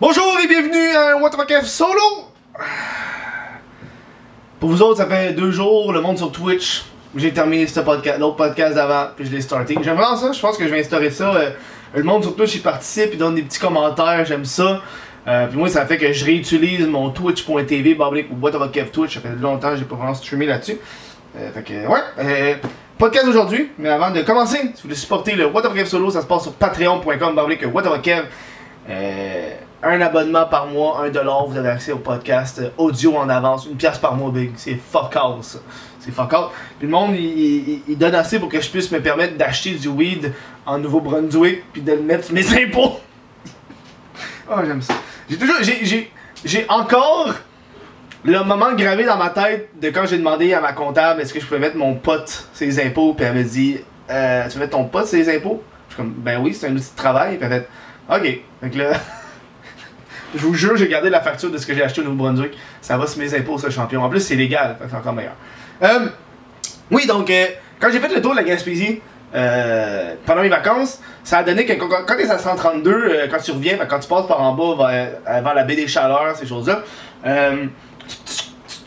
Bonjour et bienvenue à un What the Fuck F solo! Pour vous autres, ça fait deux jours, le monde sur Twitch. J'ai terminé ce podcast, l'autre podcast d'avant, puis je l'ai starté. J'aime vraiment ça, je pense que je vais instaurer ça. euh, le monde sur Twitch, il participe, il donne des petits commentaires, j'aime ça. Euh, puis moi, ça fait que je réutilise mon twitch.tv, bablique ou Twitch. Ça fait longtemps que j'ai pas vraiment streamé là-dessus. Euh, fait que, ouais. Euh, podcast aujourd'hui, mais avant de commencer, si vous voulez supporter le What the Fuck F solo, ça se passe sur patreon.com, bablique What the Fuck F. Euh, un abonnement par mois, un dollar, vous avez accès au podcast euh, audio en avance, une pièce par mois, big. C'est fuck all, ça. C'est fuck all. Puis le monde, il, donne assez pour que je puisse me permettre d'acheter du weed en Nouveau-Brunswick, puis de le mettre sur mes impôts. oh, j'aime ça. J'ai toujours, j'ai, j'ai, encore le moment gravé dans ma tête de quand j'ai demandé à ma comptable est-ce que je pouvais mettre mon pote ses impôts, puis elle me dit, euh, tu veux mettre ton pote ses impôts? Je suis comme, ben oui, c'est un outil de travail, puis elle fait, ok. Que là. Je vous jure, j'ai gardé la facture de ce que j'ai acheté au Nouveau-Brunswick. Ça va sur mes impôts, ce champion. En plus, c'est légal, c'est encore meilleur. Euh, oui, donc, euh, quand j'ai fait le tour de la Gaspésie euh, pendant mes vacances, ça a donné que quand, quand tu es à 132, euh, quand tu reviens, ben, quand tu passes par en bas vers, la baie des Chaleurs, ces choses-là,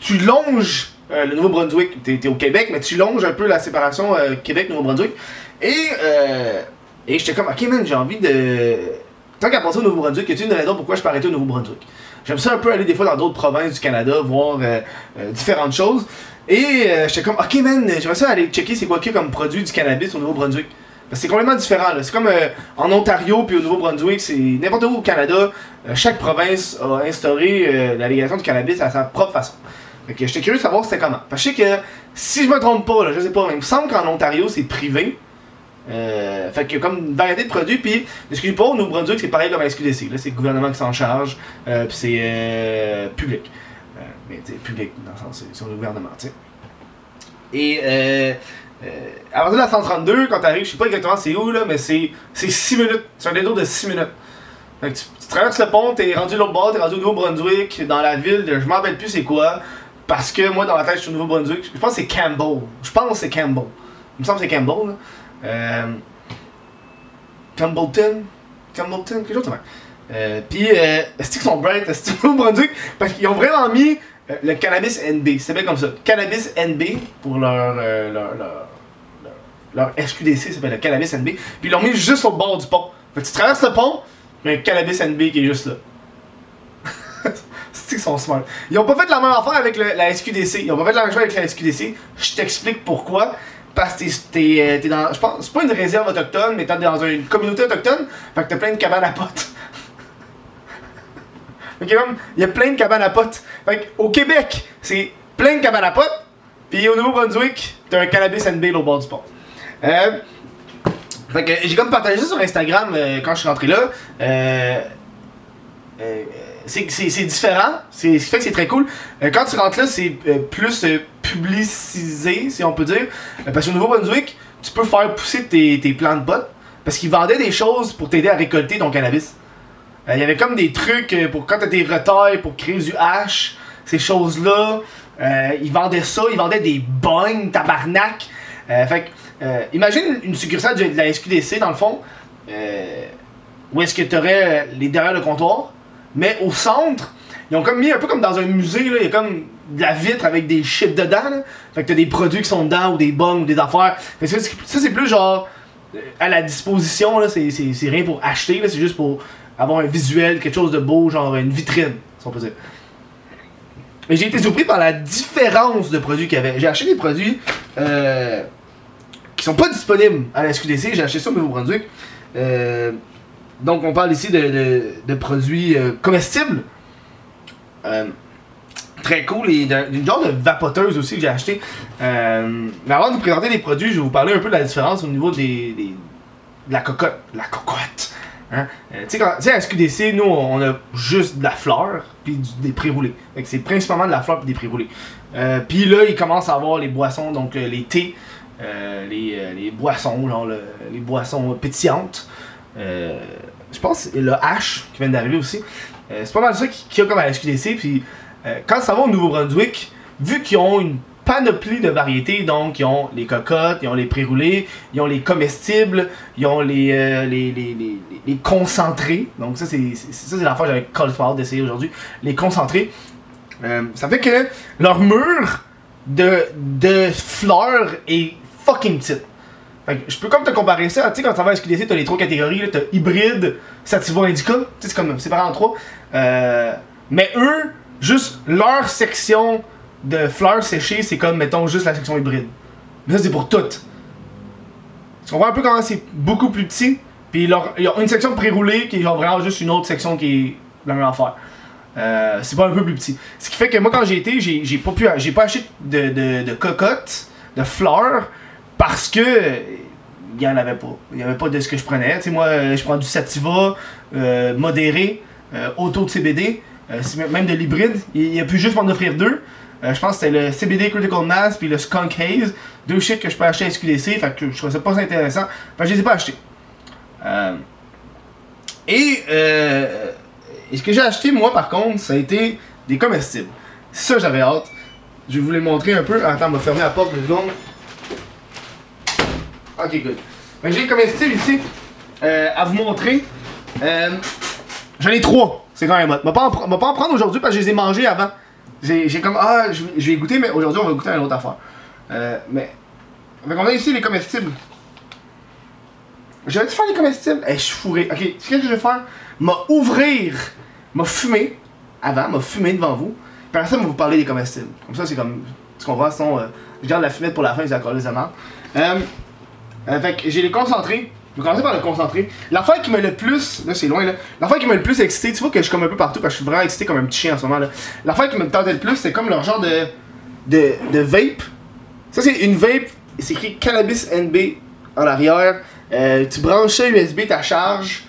tu, longes le Nouveau-Brunswick. Tu es, au Québec, mais tu longes un peu la séparation Québec-Nouveau-Brunswick. Et, euh, et j'étais comme, ok, man, j'ai envie de. Tant qu'à passer au Nouveau-Brunswick, y a-t-il une raison pourquoi je peux arrêter au Nouveau-Brunswick? J'aime ça un peu aller des fois dans d'autres provinces du Canada, voir euh, euh, différentes choses. Et euh, j'étais comme, ok, man, j'aimerais ça aller checker c'est quoi qu'il y a comme produit du cannabis au Nouveau-Brunswick. Parce que c'est complètement différent. C'est comme en Ontario puis au Nouveau-Brunswick, c'est n'importe où au Canada, chaque province a instauré la légalisation du cannabis à sa propre façon. Fait j'étais curieux de savoir c'était comment. Parce que je sais que, si je me trompe pas, je sais pas, mais il me semble qu'en Ontario c'est privé. Euh, fait a comme variété de produits, puis excusez pas, au Nouveau-Brunswick c'est pareil comme à la SQDC. Là, c'est le gouvernement qui s'en charge, euh, puis c'est euh, public. Mais sais, public, dans le sens, c'est le gouvernement, tu sais. Et à partir de la 132, quand t'arrives, je sais pas exactement c'est où, là, mais c'est 6 minutes. C'est un détour de 6 minutes. Fait que tu, traverses le pont, t'es rendu l'autre bord, t'es rendu au Nouveau-Brunswick, dans la ville, de, je m'en rappelle plus c'est quoi, parce que moi dans ma tête je suis au Nouveau-Brunswick, je pense que c'est Campbell. Je pense que c'est Campbell. Il me semble que c'est Campbell, là. Euh, Campbellton Campbellton, quelque chose comme ça. Euh, Puis, euh, est-ce qu'ils sont bright, est-ce? Parce qu'ils ont vraiment mis euh, le cannabis NB, c'est bien comme ça. Cannabis NB pour leur, leur, leur, SQDC, s'appelle le cannabis NB. Puis ils l'ont mis juste au bord du pont. Fait que tu traverses le pont, mais un cannabis NB qui est juste là. C'est qu'ils sont smart? Ils ont pas fait la même affaire avec le- la SQDC. Ils ont pas fait la même chose avec la SQDC. Je t'explique pourquoi. Parce que t'es- euh, t'es dans. Je pense. C'est pas une réserve autochtone, mais t'es dans une communauté autochtone. Fait que t'as plein de cabanes à potes. Comme, il y a plein de cabanes à potes. Fait au Québec, c'est plein de cabanes à potes. Puis au Nouveau-Brunswick, t'as un cannabis and bail au bord du pont. Euh, fait que j'ai comme partagé ça sur Instagram euh, quand je suis rentré là. Euh, euh, c'est différent, ce qui fait que c'est très cool. Euh, quand tu rentres là, c'est euh, plus euh, publicisé, si on peut dire. Parce qu'au Nouveau-Brunswick, tu peux faire pousser tes, tes plants de potes. Parce qu'ils vendaient des choses pour t'aider à récolter ton cannabis. Il y avait comme des trucs pour quand t'as des retails, pour créer du hash, ces choses-là. Ils vendaient ça, ils vendaient des bonnes, tabarnak. Euh, fait imagine une succursale de la SQDC dans le fond, où est-ce que t'aurais les derrière le comptoir, mais au centre, ils ont comme mis un peu comme dans un musée, là, il y a comme de la vitre avec des shit dedans. Là. Fait que t'as des produits qui sont dedans, ou des bonnes, ou des affaires. Ça, c'est- plus genre euh, à la disposition, là, c'est, c'est, c'est rien pour acheter, là, c'est juste pour avoir un visuel, quelque chose de beau, genre une vitrine, si on peut dire. Mais j'ai été surpris par la différence de produits qu'il y avait. J'ai acheté des produits euh, qui sont pas disponibles à la SQDC, j'ai acheté ça au Nouveau-Brunswick. Euh, donc on parle ici de, de- produits euh, comestibles. Euh, très cool et d'un- d'une genre de vapoteuse aussi que j'ai acheté. Euh, mais avant de vous présenter les produits, je vais vous parler un peu de la différence au niveau des, des- de la cocotte. La cocotte. Hein? Euh, tu sais, à SQDC, nous, on a juste de la fleur puis des pré-roulés. C'est principalement de la fleur puis des pré-roulés. Puis là, ils commencent à avoir les boissons, donc les thés, les, les boissons, genre le- les boissons pétillantes. Euh, je pense que le H qui vient d'arriver aussi. Euh, c'est pas mal ça qu'il y a comme à la SQDC. Puis euh, quand ça va au Nouveau-Brunswick, vu qu'ils ont une panoplie de variétés. Donc, ils ont les cocottes, ils ont les pré-roulés, ils ont les comestibles, ils ont les, les, les, les, concentrés. Donc, ça, c'est ça, c'est la fois que j'avais complètement hâte d'essayer aujourd'hui. Les concentrés. Ça fait que leur mur de, de fleurs est fucking petite. Je peux comme te comparer ça, tu sais, quand tu vas à SQDC, t'as les trois catégories, t'as hybride, sativa, indica, tu sais, c'est comme séparé en trois. Euh, mais eux, juste leur section de fleurs séchées, c'est comme, mettons, juste la section hybride. Mais ça, c'est pour toutes. Tu comprends un peu comment c'est beaucoup plus petit? Puis ils ont une section pré-roulée qui est genre vraiment juste une autre section qui est la même affaire. Euh, c'est pas un peu plus petit. Ce qui fait que moi, quand j'ai été, j'ai pas pas acheté de, de, de de fleurs, parce que il y en avait pas. Il y avait pas de ce que je prenais. Moi, euh, je prends du sativa euh, modéré, euh, auto de CBD, même- de l'hybride. Il, il a pu juste m'en offrir deux. Je pense que c'était le CBD Critical Mass puis le Skunk Haze. Deux shit que je peux acheter à SQDC. Fait que je trouvais ça pas intéressant. Fait que je les ai pas achetés. Et, et ce que j'ai acheté, moi, par contre, ça a été des comestibles. Ça, j'avais hâte. Je vais vous les montrer un peu. Attends, on va fermer la porte deux secondes. Ok, good. J'ai les comestibles ici euh, à vous montrer. Euh, J'en ai trois. C'est quand même hot. Vais pas en, pas en prendre aujourd'hui parce que je les ai mangés avant. J'ai j'ai comme, ah, je, vais- goûter, mais aujourd'hui, on va goûter à une autre affaire. Euh, mais. Fait qu'on a ici les comestibles. J'aurais dû faire les comestibles. Eh, je suis fourré. Ok, ce que je vais faire? M'a ouvrir, m'a fumer avant, m'a fumé devant vous. Puis après ça, vous parler des comestibles. Comme ça, c'est comme. Tu comprends? Sinon, euh, je garde la fumette pour la fin, je la les amants. Euh, euh, fait que j'ai les concentrés. Je vais commencer par le concentré. L'affaire qui m'a le plus. Là, c'est loin, là. L'affaire qui m'a le plus excité, tu vois que je suis comme un peu partout parce que je suis vraiment excité comme un petit chien en ce moment, là. L'affaire qui me tentait le plus, c'est comme leur genre de. de, vape. Ça, c'est une vape. C'est écrit Cannabis NB en arrière. Euh, tu branches ça USB, ta charge.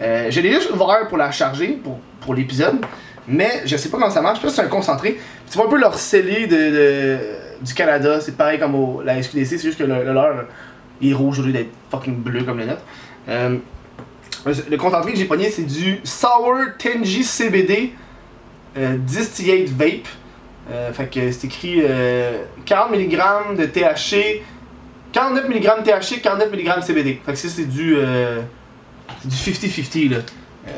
Euh, je l'ai juste ouvert pour la charger, pour, pour l'épisode. Mais je sais pas comment ça marche. Je c'est un concentré. Tu vois un peu leur scellé de, du Canada. C'est pareil comme au, la SQDC. C'est juste que le leur il est rouge au lieu d'être fucking bleu comme le nôtre. Euh, le concentré que j'ai pogné, c'est du Sour Tenji CBD euh, Distillate Vape. Euh, fait que c'est écrit euh, 40 mg de THC, 49 mg THC, 49 mg CBD. Fait que ça, c'est du. euh, c'est du 50-50 là. Euh,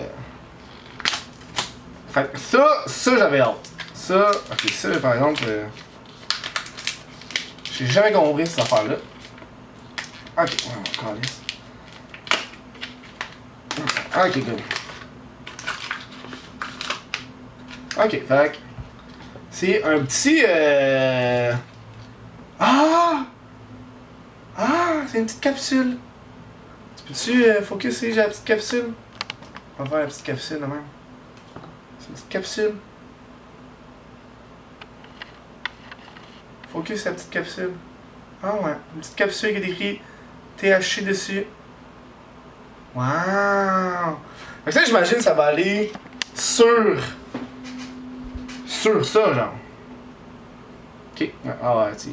fait que ça, ça j'avais hâte. Ça, ok, ça par exemple. J'ai jamais compris cette Ok, ouais, on va calisse. Ok, good. Ok, fait c'est un petit. Euh... Ah! Ah! C'est une petite capsule. Tu peux-tu euh, focus sur la petite capsule? On va faire la petite capsule de même. C'est une petite capsule. Focus la petite capsule. Ah ouais, une petite capsule qui est écrit THC dessus. Wow! Fait que ça, j'imagine, ça va aller sur. Sur ça, genre. Ok. Ah ouais, tu,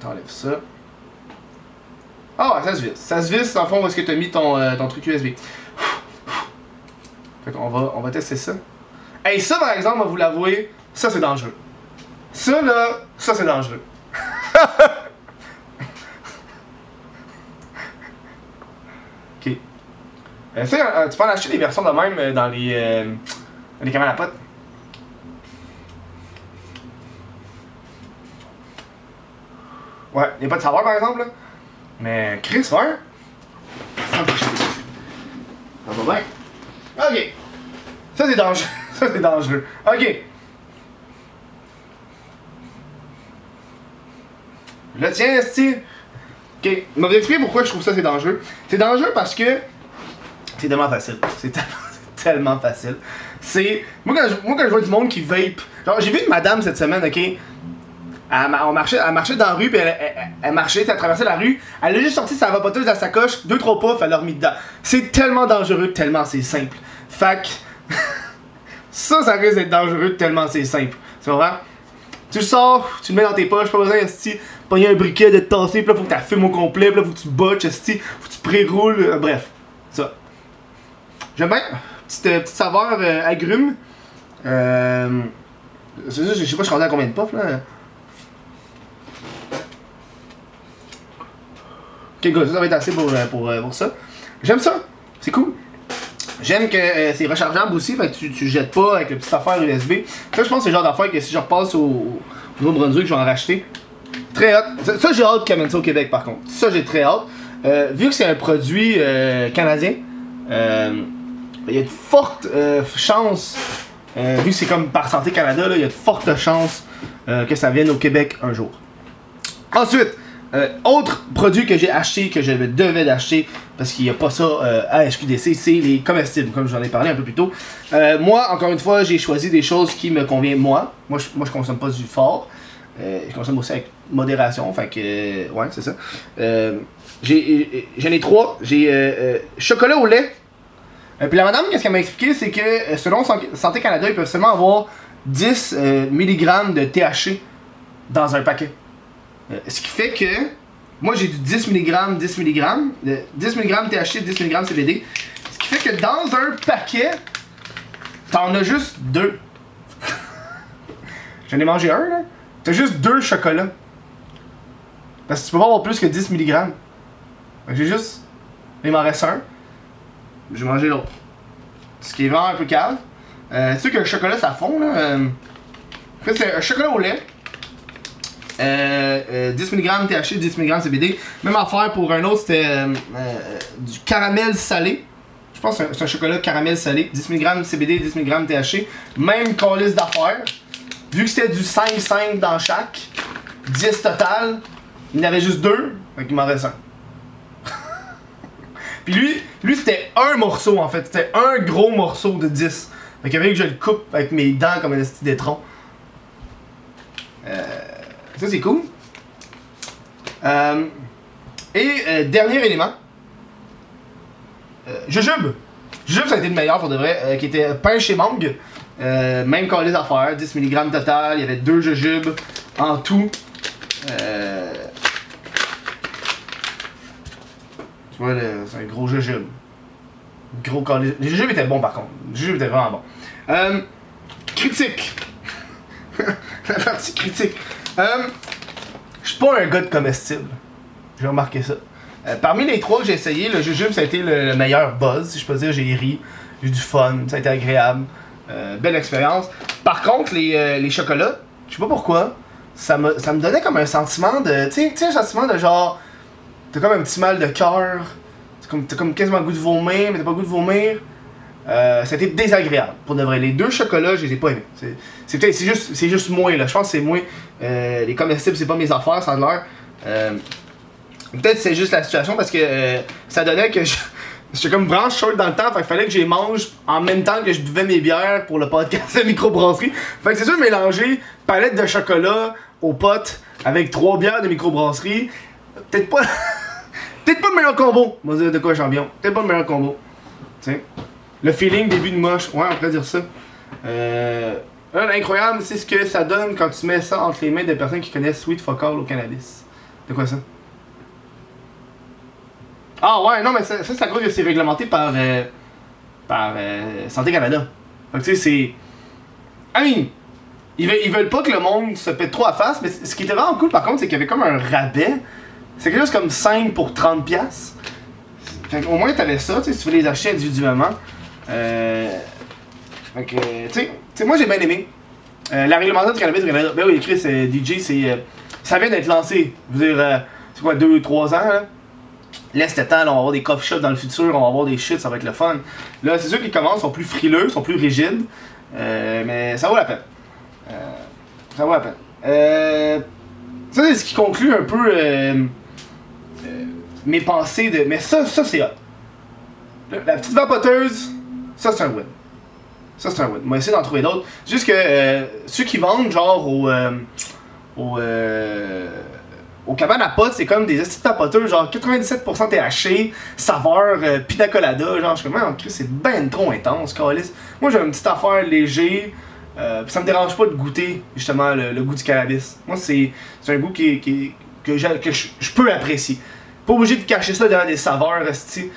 t'enlèves ça. Ah ouais, ça se visse. Ça se visse, le fond, où est-ce que t'as mis ton, euh, truc USB. Fait qu'on va, on va tester ça. Hey, ça, par exemple, on va vous l'avouer, ça, c'est dangereux. Ça, là, ça, c'est dangereux. ok. Euh, euh, tu peux en acheter des versions de même euh, dans les, euh, les cabanes à potes. Ouais, il a pas de saveur par exemple, là. Mais Chris, ouais. Ça va bien. Ok. Ça c'est dangereux. Ça c'est dangereux. Ok. Le tien, Esti. Ok. Je vais pourquoi je trouve ça c'est dangereux? C'est dangereux parce que c'est tellement facile. C'est tellement, facile. C'est. Moi quand, je, vois du monde qui vape. Genre, j'ai vu une madame cette semaine, ok? Elle, on marchait, elle marchait dans la rue, puis elle, marchait, elle traversait la rue. Elle a juste sorti sa vapoteuse de la sacoche, deux, trois puffs, elle l'a remis dedans. C'est tellement dangereux, tellement c'est simple. Que. ça, ça risque d'être dangereux, tellement c'est simple. Tu comprends? Tu sors, tu le mets dans tes poches, pas besoin esti, pogner un briquet de te tasser, puis là faut que tu fumes au complet, puis là faut que tu botches, faut que tu pré-roules, euh, bref. J'aime bien. Petite, euh, petite saveur euh, agrume. Euh, c'est ça, je sais pas, je suis à combien de puffs là. Ok, go, ça, va être assez pour, euh, pour, pour ça. J'aime ça, c'est cool. J'aime que c'est rechargeable aussi, fait que tu, tu jettes pas avec la petite affaire USB. Ça, je pense que c'est le genre d'affaire que si je repasse au, au Nouveau-Brunswick, je vais en racheter. Très hâte. Ça, j'ai hâte qu'ils amènent ça au Québec par contre. Ça, j'ai très hâte. Vu que c'est un produit euh, canadien, il y a de fortes euh, chances, euh, vu que c'est comme par Santé Canada, là, il y a de fortes chances euh, que ça vienne au Québec un jour. Ensuite, autre produit que j'ai acheté, que je devais d'acheter, parce qu'il n'y a pas ça à SQDC, c'est les comestibles, comme j'en ai parlé un peu plus tôt. Moi, encore une fois, j'ai choisi des choses qui me conviennent moi. Moi, je, moi, consomme pas du fort. Je consomme aussi avec modération, fait que, ouais, c'est ça. J'en ai trois. J'ai chocolat au lait. Euh, puis la madame, qu'est-ce qu'elle m'a expliqué, c'est que euh, selon San- Santé Canada, ils peuvent seulement avoir 10 euh, mg de THC dans un paquet. Ce qui fait que moi j'ai du 10 mg, 10 mg, de 10 mg THC, 10 mg CBD. Ce qui fait que dans un paquet, t'en as juste deux. J'en ai mangé un là. T'as juste deux chocolats. Parce que tu peux pas avoir plus que 10 mg. J'ai juste. Il m'en reste un. J'ai mangé l'autre. Ce qui est vraiment un peu calme. Euh, tu sais que le chocolat ça fond là. euh, en fait, c'est un chocolat au lait. Euh, euh, 10 mg THC, 10 mg CBD. Même affaire pour un autre, c'était euh, du caramel salé. Je pense que c'est un- chocolat caramel salé. 10 mg CBD, 10 mg THC. Même calice d'affaires. Vu que c'était du 5-5 dans chaque, 10 total, il y en avait juste deux, fait qu'il m'en reste un. Puis lui, lui c'était un morceau en fait, c'était un gros morceau de 10. Fait qu'il que je le coupe avec mes dents comme un esti d'étron. Euh, ça c'est cool. Euh, et euh, dernier élément. Euh, jujube. Jujube ça a été le meilleur pour de vrai, euh, qui était pain chez Mang. Euh, même quand les affaires, 10 mg total, il y avait deux jujubes en tout. Euh, tu vois, c'est un gros jujube. Gros calice- Les jujubes étaient bons par contre. Les jujubes étaient vraiment bons. Euh, critique. La partie critique. Euh, je suis pas un gars de comestible. J'ai remarqué ça. Euh, parmi les trois que j'ai essayé, le jujube ça a été le, le meilleur buzz, si je peux dire. J'ai ri, j'ai eu du fun, ça a été agréable. Euh, belle expérience. Par contre, les, les chocolats, je sais pas pourquoi, ça me, ça me donnait comme un sentiment de. Tu sais, un sentiment de genre. T'as comme un petit mal de cœur. T'as comme, quasiment le goût de vomir, mais t'as pas goût de vomir. Euh, c'était désagréable pour de vrai. Les deux chocolats, je les ai pas aimés. C'est, c'est juste, c'est juste là. Je pense que c'est moi. Euh, les comestibles, c'est pas mes affaires, ça a l'air. Euh, peut-être c'est juste la situation parce que euh, ça donnait que je, j'étais comme branche chaude dans le temps. Fait qu'il fallait que les mange en même temps que je buvais mes bières pour le podcast de microbrasserie. Fait que c'est sûr mélanger palette de chocolat aux potes avec trois bières de microbrasserie. Peut-être pas. Peut-être pas le meilleur combo. On va dire de quoi champion? Peut-être pas le meilleur combo. Tu sais. Le feeling début de moche. Ouais, on pourrait dire ça. Euh. là, L'incroyable, c'est ce que ça donne quand tu mets ça entre les mains de personnes qui connaissent Sweet Focal au cannabis. De quoi ça? Ah ouais, non, mais ça, ça c'est cause que c'est réglementé par, euh, par euh, Santé Canada. Fait que tu sais, c'est. I mean, ils veulent, ils veulent pas que le monde se pète trop à face, mais ce qui était vraiment cool par contre, c'est qu'il y avait comme un rabais. C'est quelque chose comme 5 pour 30$. piastres. Fait qu'au moins t'avais ça, si tu veux les acheter individuellement. Euh. Fait que, tu sais, moi j'ai bien aimé. Euh, la réglementation du cannabis au. Ben oui, Chris, euh, DJ, c'est. euh, ça vient d'être lancé. Je veux dire, euh, c'est quoi, 2-3 ans? Laisse le temps, là, on va avoir des coffee shops dans le futur, on va avoir des shit, ça va être le fun. Là, c'est sûr qu'ils commencent, sont plus frileux, sont plus rigides, mais ça vaut la peine. Ça vaut la peine. Ça, c'est ce qui conclut un peu mes pensées de. Mais ça, ça c'est hot. La, petite vapoteuse, ça c'est un win. Ça c'est un win. On va essayer d'en trouver d'autres. Juste que euh, ceux qui vendent genre au. Euh, au euh, au cabane à potes, c'est comme des petites vapoteuses, genre 97% THC, saveur euh, pina colada, genre je suis comme, c'est ben trop intense, calice. Moi j'ai une petite affaire léger, euh, ça me dérange pas de goûter justement le, goût du cannabis. Moi c'est un goût qui, qui- que, j'ai- que je, je peux apprécier. Pas obligé de cacher ça derrière des saveurs. C'est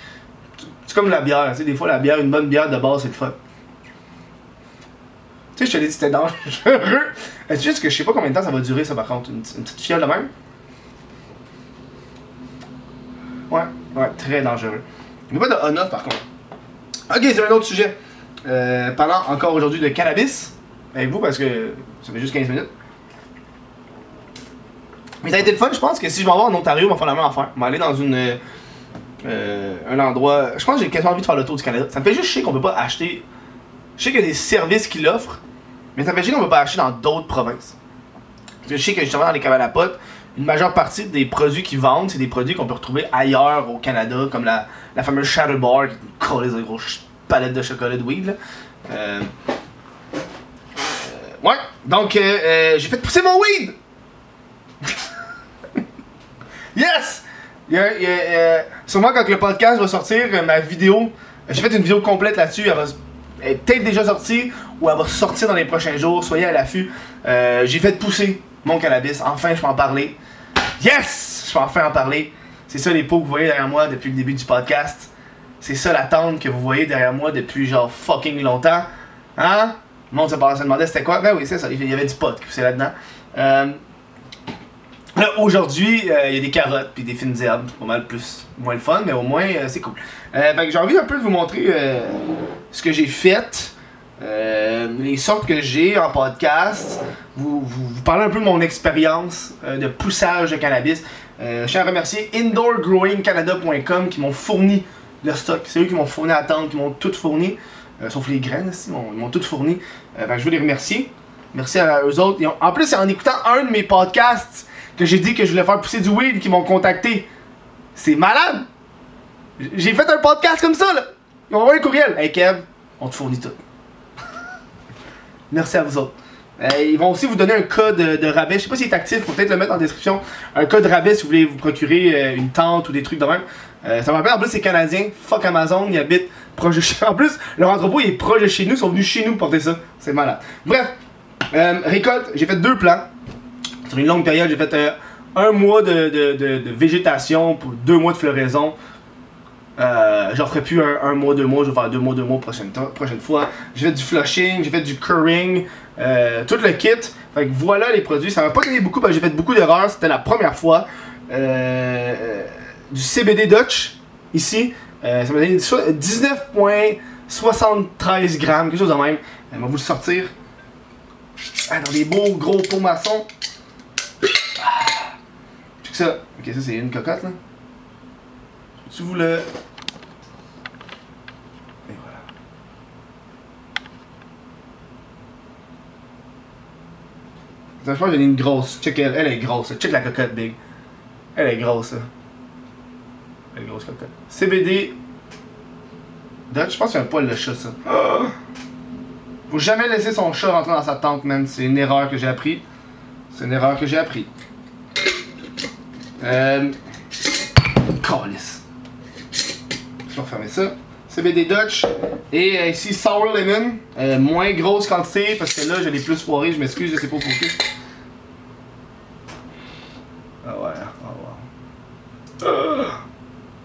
comme la bière, tu sais, des fois la bière, une bonne bière de base c'est le fun. Tu sais, je te l'ai dit, c'était dangereux. C'est juste que je sais pas combien de temps ça va durer ça par contre, une, petite- une petite fiole de même? Ouais, ouais, très dangereux. Il n'y a pas de on-off par contre. Ok, c'est un autre sujet. Euh, parlant encore aujourd'hui de cannabis avec vous parce que ça fait juste 15 minutes. Mais ça a été le fun, je pense que si je m'en vais en Ontario, on va faire la même affaire. On va aller dans une. euh, un endroit. Je pense que j'ai quasiment envie de faire le tour du Canada. Ça me fait juste chier qu'on peut pas acheter. Je sais qu'il y a des services qui l'offrent, mais ça me fait chier qu'on peut pas acheter dans d'autres provinces. Parce que je sais que justement dans les cabanes à potes, une majeure partie des produits qu'ils vendent, c'est des produits qu'on peut retrouver ailleurs au Canada, comme la, fameuse Shadow Bar, qui est une colisse de gros ch- palette de chocolat de weed. Là. Euh, euh, ouais, donc euh, euh, j'ai fait pousser mon weed! Yes! Y a- sûrement quand le podcast va sortir, euh, ma vidéo, j'ai fait une vidéo complète là-dessus, elle va elle est peut-être déjà sortie ou elle va sortir dans les prochains jours, soyez à l'affût. Euh, j'ai fait pousser mon cannabis, enfin je peux en parler. Yes! Je peux enfin en parler. C'est ça les pots que vous voyez derrière moi depuis le début du podcast. C'est ça la tente que vous voyez derrière moi depuis genre fucking longtemps. Hein? Le monde se demandait c'était quoi? Ben oui, c'est ça, il y avait du pot qui poussait là-dedans. Euh, Là, aujourd'hui, euh, il y a des carottes puis des fines herbes. C'est pas mal plus, moins le fun, mais au moins, euh, c'est cool. Euh, j'ai envie un peu de vous montrer euh, ce que j'ai fait, les sortes que j'ai en podcast, vous, vous, parler un peu de mon expérience de poussage de cannabis. Je tiens à remercier indoorgrowingcanada.com qui m'ont fourni le stock. C'est eux qui m'ont fourni à tente, qui m'ont tout fourni. Sauf les graines, ils m'ont- tout fourni. Fait je veux les remercier. Merci à eux autres. En plus, en écoutant un de mes podcasts que j'ai dit que je voulais faire pousser du weed qu'ils m'ont contacté. C'est malade! J'ai fait un podcast comme ça, là! Ils m'ont envoyé un courriel. Hey Kev, on te fournit tout. Merci à vous autres. Ils vont aussi vous donner un code de, rabais. Je sais pas s'il est actif, faut peut-être le mettre en description. Un code rabais si vous voulez vous procurer euh, une tente ou des trucs de même. Euh, ça me rappelle, en plus, c'est canadien. Fuck Amazon, ils habitent proche de chez En plus, leur entrepôt est proche de chez nous. Ils sont venus chez nous porter ça. C'est malade. Bref, euh, récolte, j'ai fait deux plans. Sur une longue période, j'ai fait euh, un mois de, végétation pour deux mois de floraison. Euh, J'en ferai plus un, mois, deux mois, je vais faire deux mois, deux mois prochaine, prochaine fois. J'ai fait du flushing, j'ai fait du curring, euh, tout le kit. Fait que voilà les produits. Ça m'a pas donné beaucoup parce que j'ai fait beaucoup d'erreurs. C'était la première fois. Euh, du CBD Dutch, ici. Ça m'a donné so- 19,73 grammes, quelque chose de même. On va vous le sortir. Ah, dans des beaux gros pots maçons. Ça. Ok, ça c'est une cocotte là. Tu vous. Et voilà. Ça, je pense que j'en ai une grosse. Check elle, elle est grosse. Check la cocotte, Big. Elle est grosse. Elle est grosse cocotte. CBD. Dutch, je pense qu'il y a un poil de chat, ça. Faut jamais laisser son chat rentrer dans sa tente, man. C'est une erreur que j'ai appris. C'est une erreur que j'ai appris. Euh. Calice. Je vais refermer ça. CBD Dutch. Et euh, ici, Sour Lemon. Euh, moins grosse quantité parce que là, je l'ai plus foiré. Je m'excuse, je sais pas focus. Ah ouais, ah ouais.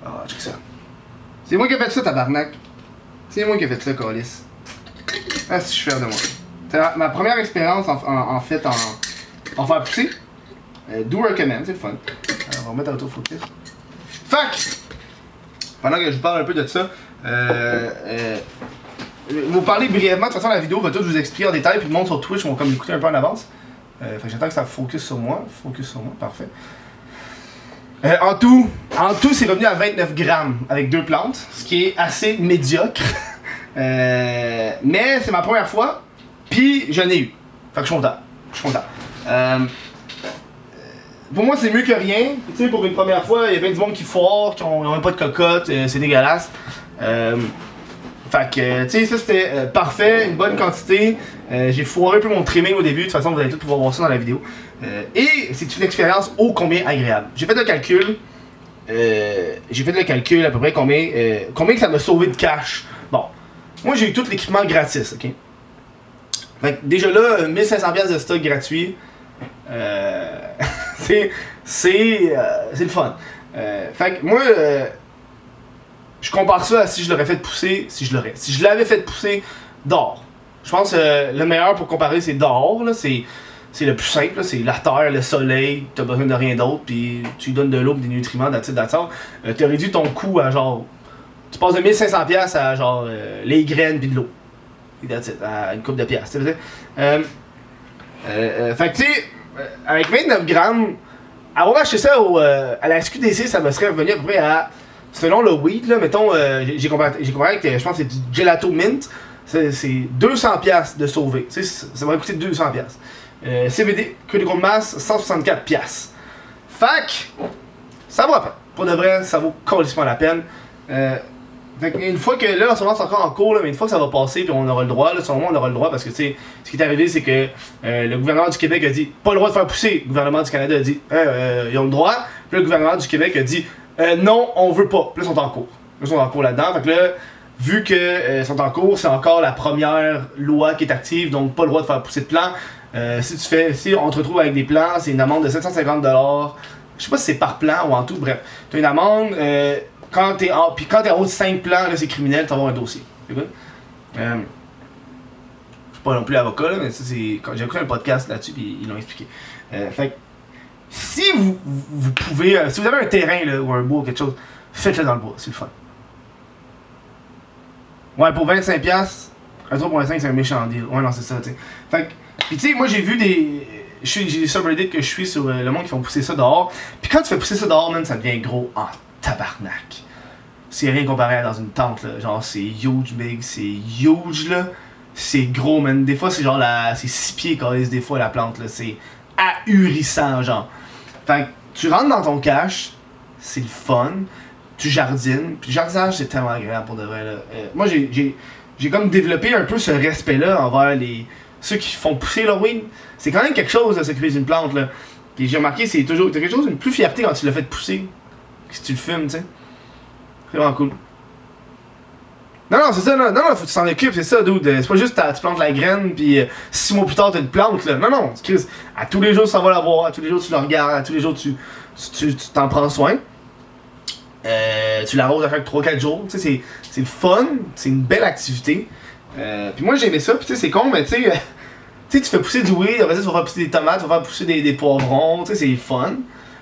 Ah, check ça. C'est moi qui ai fait ça, tabarnak. C'est moi qui ai fait ça, Calice. Ah, si je suis fier de moi. C'est ma- première expérience en, en- en fait en, en faire pousser. Euh, do recommend, c'est le fun. On va remettre autofocus. Fuck! Pendant que je vous parle un peu de ça, euh, euh, vous parler brièvement, de toute façon la vidéo va tout vous expliquer en détail, puis le monde sur Twitch vont comme écouter un peu en avance. Euh, fait que j'attends que ça focus sur moi. Focus sur moi, parfait. Euh, en tout, en tout, c'est revenu à 29 grammes avec deux plantes, ce qui est assez médiocre. Euh, mais c'est ma première fois, puis j'en ai eu. Fait que je suis content. Je suis content. Pour moi, c'est mieux que rien. Tu sais, pour une première fois, il y a bien du monde qui foire, qui ont, ils ont même pas de cocotte, euh, c'est dégueulasse. Euh, fait que, tu sais, ça c'était euh, parfait, une bonne quantité. J'ai foiré un peu mon trimming au début, de toute façon, vous allez tout pouvoir voir ça dans la vidéo. Et c'est une expérience ô combien agréable. J'ai fait le calcul. J'ai fait le calcul à peu près combien, combien que ça m'a sauvé de cash. Bon, moi j'ai eu tout l'équipement gratis, ok? Fait que déjà là, euh, 1500$ piastres de stock gratuit. Euh, c'est euh, c'est le fun. Euh, fait que moi, euh, je compare ça à si je l'aurais fait pousser, si je l'aurais. Si je l'avais fait pousser dehors. Je pense que le meilleur pour comparer, c'est dehors. C'est le plus simple, c'est la terre, le soleil, t'as besoin de rien d'autre, puis tu donnes de l'eau des nutriments, all. Euh, t'as réduit ton coût à genre. Tu passes de 1500$ piastres à genre les graines puis de l'eau. À une coupe de piastres. Euh, euh, fait que tu sais, avec 29 grammes, avoir acheté ça au, euh, à la SQDC, ça me serait revenu à peu près à. Selon le weed, là, mettons, euh, j'ai comparé, comparé avec, euh, je pense que c'est du gelato mint, c'est c'est 200$ piastres de sauver. Ça m'aurait coûté 200$. piastres. Euh, CBD, critical mass, 164$. piastres. Fac, ça vaut la peine. Pour de vrai, ça vaut complètement la peine. Euh, fait une fois que là, en ce moment, c'est encore en cours, là, mais une fois que ça va passer, puis on aura le droit, là, moment, on aura le droit parce que, tu sais, ce qui est arrivé, c'est que euh, le gouvernement du Québec a dit pas le droit de faire pousser. Le gouvernement du Canada a dit euh, euh, ils ont le droit. Puis le gouvernement du Québec a dit euh, non, on veut pas. Puis là, ils sont en cours. Ils sont en cours là-dedans. Fait que là, vu que euh, ils sont en cours, c'est encore la première loi qui est active, donc pas le droit de faire pousser de. Euh, si tu fais, si on te retrouve avec des plants, c'est une amende de 750 Je sais pas si c'est par plan ou en tout, bref. T'as une amende, quand t'es en, puis quand t'es en haut de 5 plans, là c'est criminel, t'as un dossier. Good? Euh, je suis pas non plus avocat, là, mais ça c'est. J'ai écouté un podcast là-dessus, puis ils l'ont expliqué. Euh, si vous, vous, pouvez, euh, si vous avez un terrain là, ou un bois ou quelque chose, faites-le dans le bois, c'est le fun. Ouais, pour 25$, un 3.5 c'est un méchant deal. Ouais, non, c'est ça, tu sais. Fait que, pis tu sais, moi j'ai vu des. J'ai des subreddits que je suis sur euh, le monde qui font pousser ça dehors. Puis quand tu fais pousser ça dehors, man, ça devient gros C'est rien comparé à dans une tente, là. Genre, c'est huge, big, c'est huge, là. C'est gros, man. Des fois, c'est genre la. C'est 6 pieds quand des fois la plante, là. C'est ahurissant, genre. Fait que tu rentres dans ton cache, c'est le fun. Tu jardines. Puis le jardinage, c'est tellement agréable pour de vrai, là. Euh, moi, j'ai- j'ai comme développé un peu ce respect-là envers les ceux qui font pousser leur weed. C'est quand même quelque chose de s'occuper d'une plante, là. Puis j'ai remarqué, c'est toujours quelque chose, une plus fierté quand tu le fais pousser si tu le fumes, tu sais. C'est vraiment cool. Non, non, c'est ça, non, non, faut que tu t'en occupes, c'est ça, dude. C'est pas juste tu plantes la graine, puis euh, six mois plus tard, t'as une plante, là. Non, non, Chris, à tous les jours, ça va la voir, à tous les jours, tu la regardes, à tous les jours, tu tu tu- tu t'en prends soin. Euh, tu l'arroses à chaque 3-4 jours, tu sais, c'est- le fun, c'est une belle activité. Euh, puis moi, j'aimais ça, puis tu sais, c'est con, mais tu sais, tu sais, tu fais pousser du weed, après ça, tu vas faire pousser des tomates, tu vas faire pousser des, des poivrons, tu sais, c'est fun.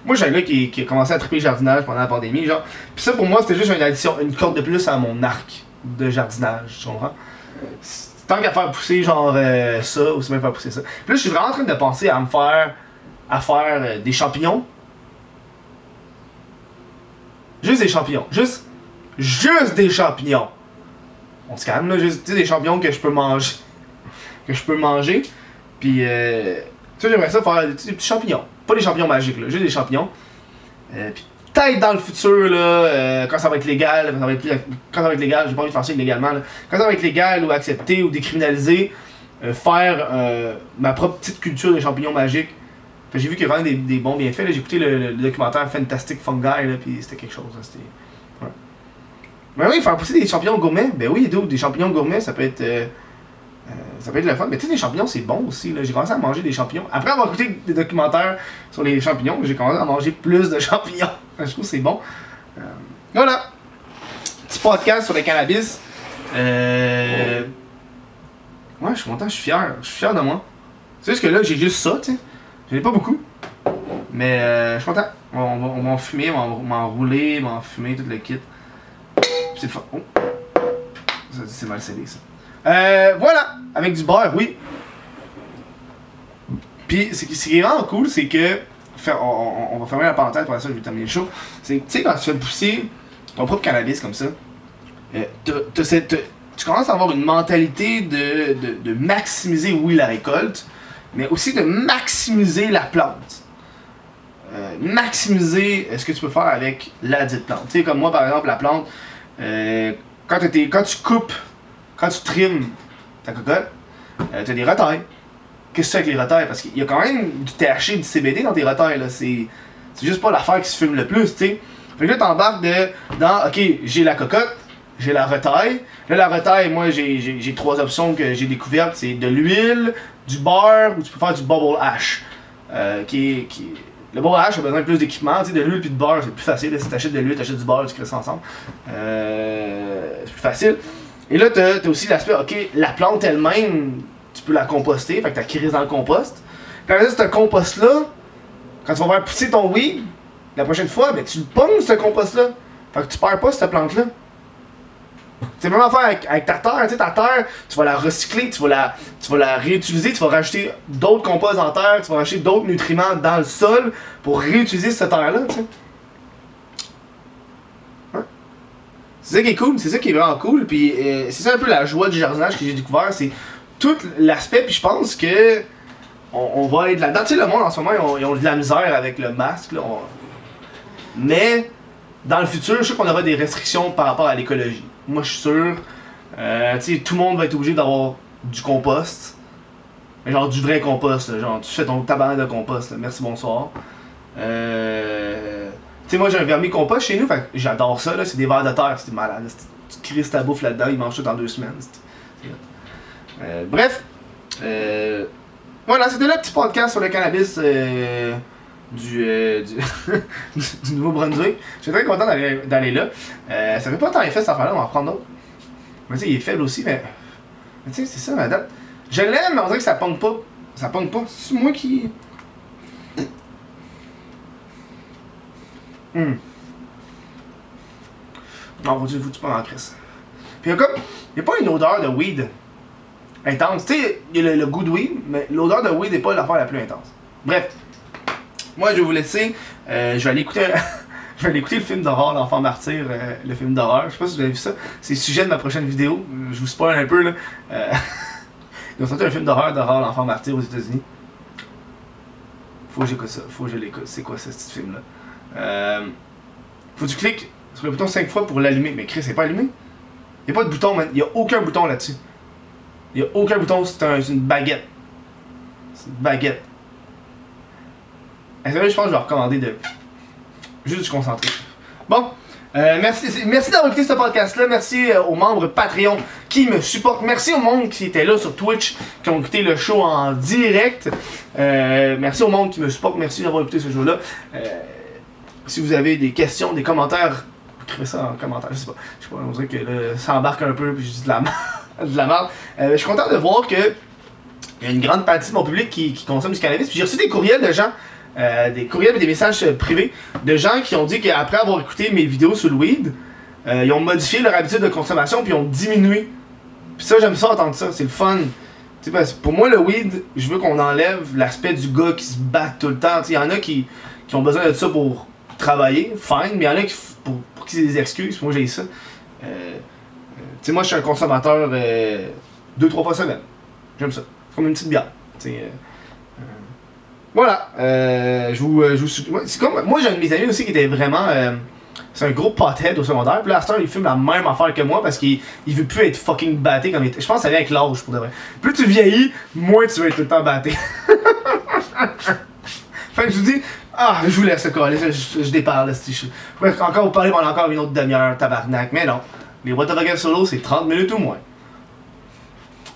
Moi, j'ai un gars qui, a commencé à triper le jardinage pendant la pandémie, genre. Puis ça, pour moi, c'était juste une addition, une corde de plus à mon arc de jardinage, tu comprends? Tant qu'à faire pousser, genre, euh, ça, ou c'est même faire pousser ça. Puis là, je suis vraiment en train de penser à me faire, à faire euh, des champignons. Juste des champignons. Juste, juste des champignons. On se calme, là. Juste, des champignons que je peux manger. Que je peux manger. Puis, euh, tu sais, j'aimerais ça faire des petits champignons. Pas des champignons magiques, là. Juste des champignons. Euh, puis, peut-être dans le futur, là, euh, quand ça va être légal, quand ça va être, légal, j'ai pas envie de faire ça illégalement, là. Quand ça va être légal ou accepté ou décriminalisé, euh, faire ma propre petite culture des champignons magiques. J'ai vu qu'il y a vraiment des, des bons bienfaits. J'ai écouté le, documentaire Fantastic Fungi, là, puis c'était quelque chose. C'était. Ouais. Mais oui, faire pousser des champignons gourmets. Ben oui, des champignons gourmets, ça peut être. Ça peut être le fun. Mais tu sais, les champignons, c'est bon aussi. là. J'ai commencé à manger des champignons. Après avoir écouté des documentaires sur les champignons, j'ai commencé à manger plus de champignons. Je trouve que c'est bon. Euh, voilà. Petit podcast sur le cannabis. Euh. Ouais, je suis content, je suis fier. Je suis fier de moi. C'est juste que là, j'ai juste ça, tu sais. J'en ai pas beaucoup. Mais euh, je suis content. On, va, on va en fumer, on va m'enrouler, m'en fumer, tout le kit. C'est le fun. Oh. Ça, C'est mal scellé, ça. Euh, voilà, avec du beurre, oui. Puis ce qui est vraiment cool, c'est que. On, va fermer la parenthèse pour ça, je vais terminer le show. C'est que, tu sais, quand tu fais pousser ton propre cannabis comme ça, euh, tu commences à avoir une mentalité de, de, maximiser, oui, la récolte, mais aussi de maximiser la plante. Euh, maximiser ce que tu peux faire avec la dite plante. Tu sais, comme moi, par exemple, la plante, euh, quand, quand tu coupes, quand tu trimes ta cocotte, euh, tu as des retailles. Qu'est-ce que tu fais avec les retailles? Parce qu'il y a quand même du THC du CBD dans tes retailles. là. C'est juste pas l'affaire qui se fume le plus, tu. Fait que là, t'embarques dans, ok, j'ai la cocotte, j'ai la retaille. Là, la retaille, moi, j'ai- trois options que j'ai découvertes. C'est de l'huile, du beurre, ou tu peux faire du bubble ash. Euh, qui. Qui... Le bubble ash a besoin de plus d'équipement. De l'huile puis de beurre, c'est plus facile. Si t'achètes de l'huile, t'achètes du beurre, tu crées ça ensemble. Euh, c'est plus facile. Et là, t'as as aussi l'aspect, ok, la plante elle-même, tu peux la composter, fait que t'as crise dans le compost. Puis après ce compost-là, quand tu vas faire pousser ton weed, la prochaine fois, ben, tu le pognes, ce compost-là. Fait que tu perds pas cette plante-là. C'est même affaire avec, avec ta terre, tu sais, ta terre, tu vas la recycler, tu vas la, tu vas la réutiliser, tu vas rajouter d'autres composts en terre, tu vas rajouter d'autres nutriments dans le sol pour réutiliser cette terre-là, tu sais. Hein? C'est ça qui est cool, c'est ça qui est vraiment cool, puis euh, c'est ça un peu la joie du jardinage que j'ai découvert, c'est tout l'aspect, puis je pense que on, va être là-dedans. Tu sais, le monde en ce moment, ils ont, de la misère avec le masque, là, mais dans le futur, je sais qu'on aura des restrictions par rapport à l'écologie. Moi, je suis sûr. Euh, tu sais, tout le monde va être obligé d'avoir du compost. Genre du vrai compost. là. Genre, tu fais ton tabac de compost. là. Merci, bonsoir. Euh, sais, moi, j'ai un vermi compost chez nous. J'adore ça. là. C'est des vers de terre. C'est malade. Tu crises ta bouffe là-dedans. Ils mangent tout en deux semaines. Euh, bref. Euh, voilà, c'était le petit podcast sur le cannabis. euh, du, euh, du, Nouveau-Brunswick. Je suis très content d'aller là. Ça fait pas tant effet cette affaire-là, on va en reprendre d'autres. Mais tu sais, il est faible aussi, mais. Mais tu sais, c'est ça, ma date. Je l'aime, mais on dirait que ça pogne pas. Ça pogne pas. C'est moi qui. Hum. Non, faut-tu faut-tu pas en crise. Puis il. Il y a pas une odeur de weed intense. Tu sais, il y a le, goût de weed, mais l'odeur de weed n'est pas l'affaire la plus intense. Bref. Moi, je vais vous laisser. Euh, je vais aller écouter. je vais aller écouter le film d'horreur, L'Enfant Martyr, euh, le film d'horreur. Je sais pas si vous avez vu ça. C'est le sujet de ma prochaine vidéo. Euh, Je vous spoil un peu là. Euh, Ils ont un film d'horreur, d'horreur, L'Enfant Martyr aux États-Unis. Faut que j'écoute ça. Faut que je l'écoute. C'est quoi ce petit film là euh, Faut que tu cliques sur le bouton 5 fois pour l'allumer. Mais Chris, c'est pas allumé. Il a pas de bouton, man. Il a aucun bouton là-dessus. Il y a aucun bouton. C'est un- c'est une baguette. C'est une baguette. Eh, sérieux, je pense que je vais recommander de juste se concentrer. Bon, euh, merci, merci d'avoir écouté ce podcast-là. Merci euh, aux membres Patreon qui me supportent. Merci au monde qui était là sur Twitch, qui ont écouté le show en direct. Merci au monde qui me supporte. Merci d'avoir écouté ce show-là. Si vous avez des questions, des commentaires, écrivez ça en commentaire. Je sais pas. Je sais pas, on dirait que là, ça embarque un peu puis je dis de la merde. de la. Euh, je suis content de voir que il y a une grande partie de mon public qui, consomme du cannabis. Puis j'ai reçu des courriels de gens, euh, des courriels et des messages privés de gens qui ont dit qu'après avoir écouté mes vidéos sur le weed, euh, ils ont modifié leur habitude de consommation puis ils ont diminué. Puis ça, j'aime ça entendre ça, c'est le fun. Pour moi, le weed, je veux qu'on enlève l'aspect du gars qui se bat tout le temps. Il y en a qui, qui ont besoin de ça pour travailler, fine, mais il y en a qui, pour, pour qu'ils aient des excuses. Moi, j'ai ça. Euh, euh, tu sais, moi, je suis un consommateur euh, deux, trois fois semaine. J'aime ça. C'est comme une petite bière. Euh, euh, voilà. Euh, je vous, euh, moi, c'est j'ai un de mes amis aussi qui était vraiment. euh, c'est un gros pothead au secondaire. Puis là, il filme la même affaire que moi parce qu'il il veut plus être fucking batté comme il était. Je pense que ça vient avec l'âge pour de vrai. Plus tu vieillis, moins tu vas être tout le temps batté. fait que je vous dis, ah, je vous laisse coller, je, je, déparle. Je je encore vous parler pendant encore une autre demi-heure, tabarnak. Mais non. Les What the solo, c'est 30 minutes ou moins.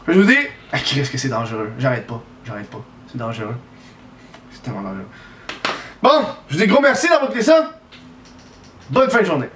Je vous dis, ah, qu'est-ce que c'est dangereux. J'arrête pas. J'arrête pas. C'est dangereux. C'est tellement dangereux. Bon, je vous dis gros merci d'avoir écouté ça. Bonne fin de journée.